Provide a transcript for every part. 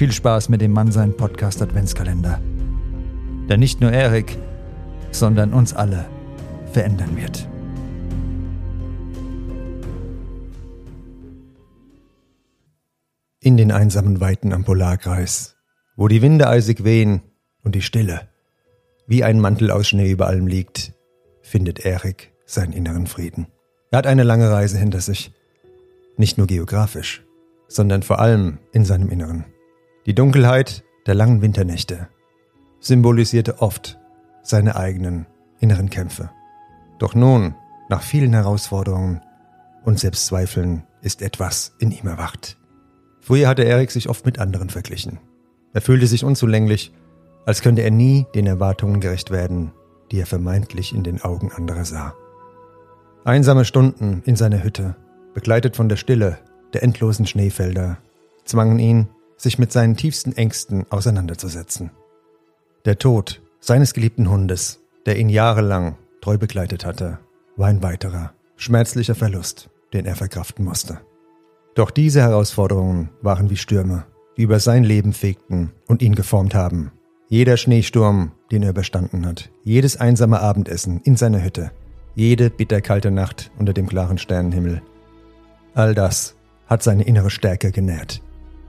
Viel Spaß mit dem Mannsein Podcast Adventskalender. Der nicht nur Erik, sondern uns alle verändern wird. In den einsamen Weiten am Polarkreis, wo die Winde eisig wehen und die Stille wie ein Mantel aus Schnee über allem liegt, findet Erik seinen inneren Frieden. Er hat eine lange Reise hinter sich, nicht nur geografisch, sondern vor allem in seinem Inneren. Die Dunkelheit der langen Winternächte symbolisierte oft seine eigenen inneren Kämpfe. Doch nun, nach vielen Herausforderungen und Selbstzweifeln, ist etwas in ihm erwacht. Früher hatte Erik sich oft mit anderen verglichen. Er fühlte sich unzulänglich, als könnte er nie den Erwartungen gerecht werden, die er vermeintlich in den Augen anderer sah. Einsame Stunden in seiner Hütte, begleitet von der Stille der endlosen Schneefelder, zwangen ihn, sich mit seinen tiefsten Ängsten auseinanderzusetzen. Der Tod seines geliebten Hundes, der ihn jahrelang treu begleitet hatte, war ein weiterer, schmerzlicher Verlust, den er verkraften musste. Doch diese Herausforderungen waren wie Stürme, die über sein Leben fegten und ihn geformt haben. Jeder Schneesturm, den er überstanden hat, jedes einsame Abendessen in seiner Hütte, jede bitterkalte Nacht unter dem klaren Sternenhimmel. All das hat seine innere Stärke genährt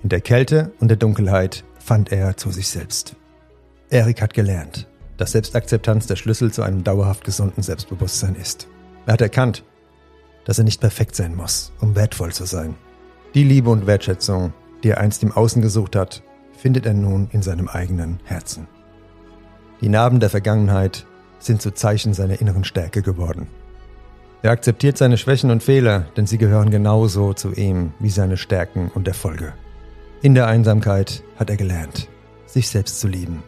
in der Kälte und der Dunkelheit fand er zu sich selbst. Erik hat gelernt, dass Selbstakzeptanz der Schlüssel zu einem dauerhaft gesunden Selbstbewusstsein ist. Er hat erkannt, dass er nicht perfekt sein muss, um wertvoll zu sein. Die Liebe und Wertschätzung, die er einst im Außen gesucht hat, findet er nun in seinem eigenen Herzen. Die Narben der Vergangenheit sind zu Zeichen seiner inneren Stärke geworden. Er akzeptiert seine Schwächen und Fehler, denn sie gehören genauso zu ihm wie seine Stärken und Erfolge. In der Einsamkeit hat er gelernt, sich selbst zu lieben.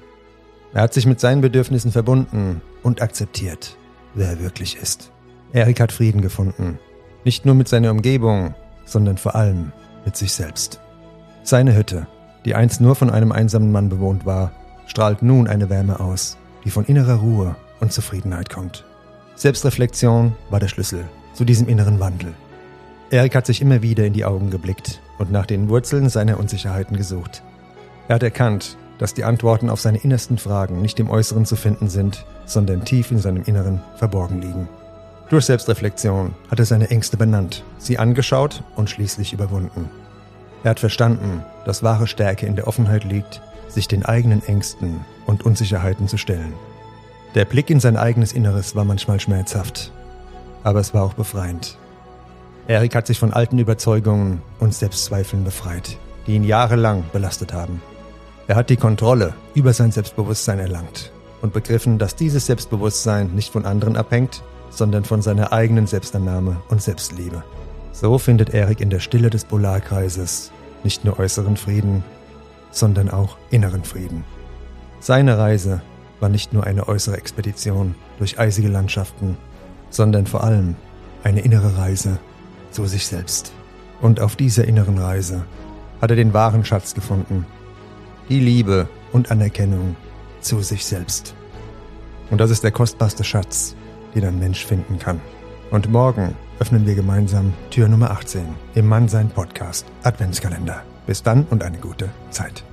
Er hat sich mit seinen Bedürfnissen verbunden und akzeptiert, wer er wirklich ist. Erik hat Frieden gefunden, nicht nur mit seiner Umgebung, sondern vor allem mit sich selbst. Seine Hütte, die einst nur von einem einsamen Mann bewohnt war, strahlt nun eine Wärme aus, die von innerer Ruhe und Zufriedenheit kommt. Selbstreflexion war der Schlüssel zu diesem inneren Wandel. Erik hat sich immer wieder in die Augen geblickt und nach den Wurzeln seiner Unsicherheiten gesucht. Er hat erkannt, dass die Antworten auf seine innersten Fragen nicht im Äußeren zu finden sind, sondern tief in seinem Inneren verborgen liegen. Durch Selbstreflexion hat er seine Ängste benannt, sie angeschaut und schließlich überwunden. Er hat verstanden, dass wahre Stärke in der Offenheit liegt, sich den eigenen Ängsten und Unsicherheiten zu stellen. Der Blick in sein eigenes Inneres war manchmal schmerzhaft, aber es war auch befreiend. Erik hat sich von alten Überzeugungen und Selbstzweifeln befreit, die ihn jahrelang belastet haben. Er hat die Kontrolle über sein Selbstbewusstsein erlangt und begriffen, dass dieses Selbstbewusstsein nicht von anderen abhängt, sondern von seiner eigenen Selbstannahme und Selbstliebe. So findet Erik in der Stille des Polarkreises nicht nur äußeren Frieden, sondern auch inneren Frieden. Seine Reise war nicht nur eine äußere Expedition durch eisige Landschaften, sondern vor allem eine innere Reise zu sich selbst. Und auf dieser inneren Reise hat er den wahren Schatz gefunden. Die Liebe und Anerkennung zu sich selbst. Und das ist der kostbarste Schatz, den ein Mensch finden kann. Und morgen öffnen wir gemeinsam Tür Nummer 18 im Mannsein Podcast Adventskalender. Bis dann und eine gute Zeit.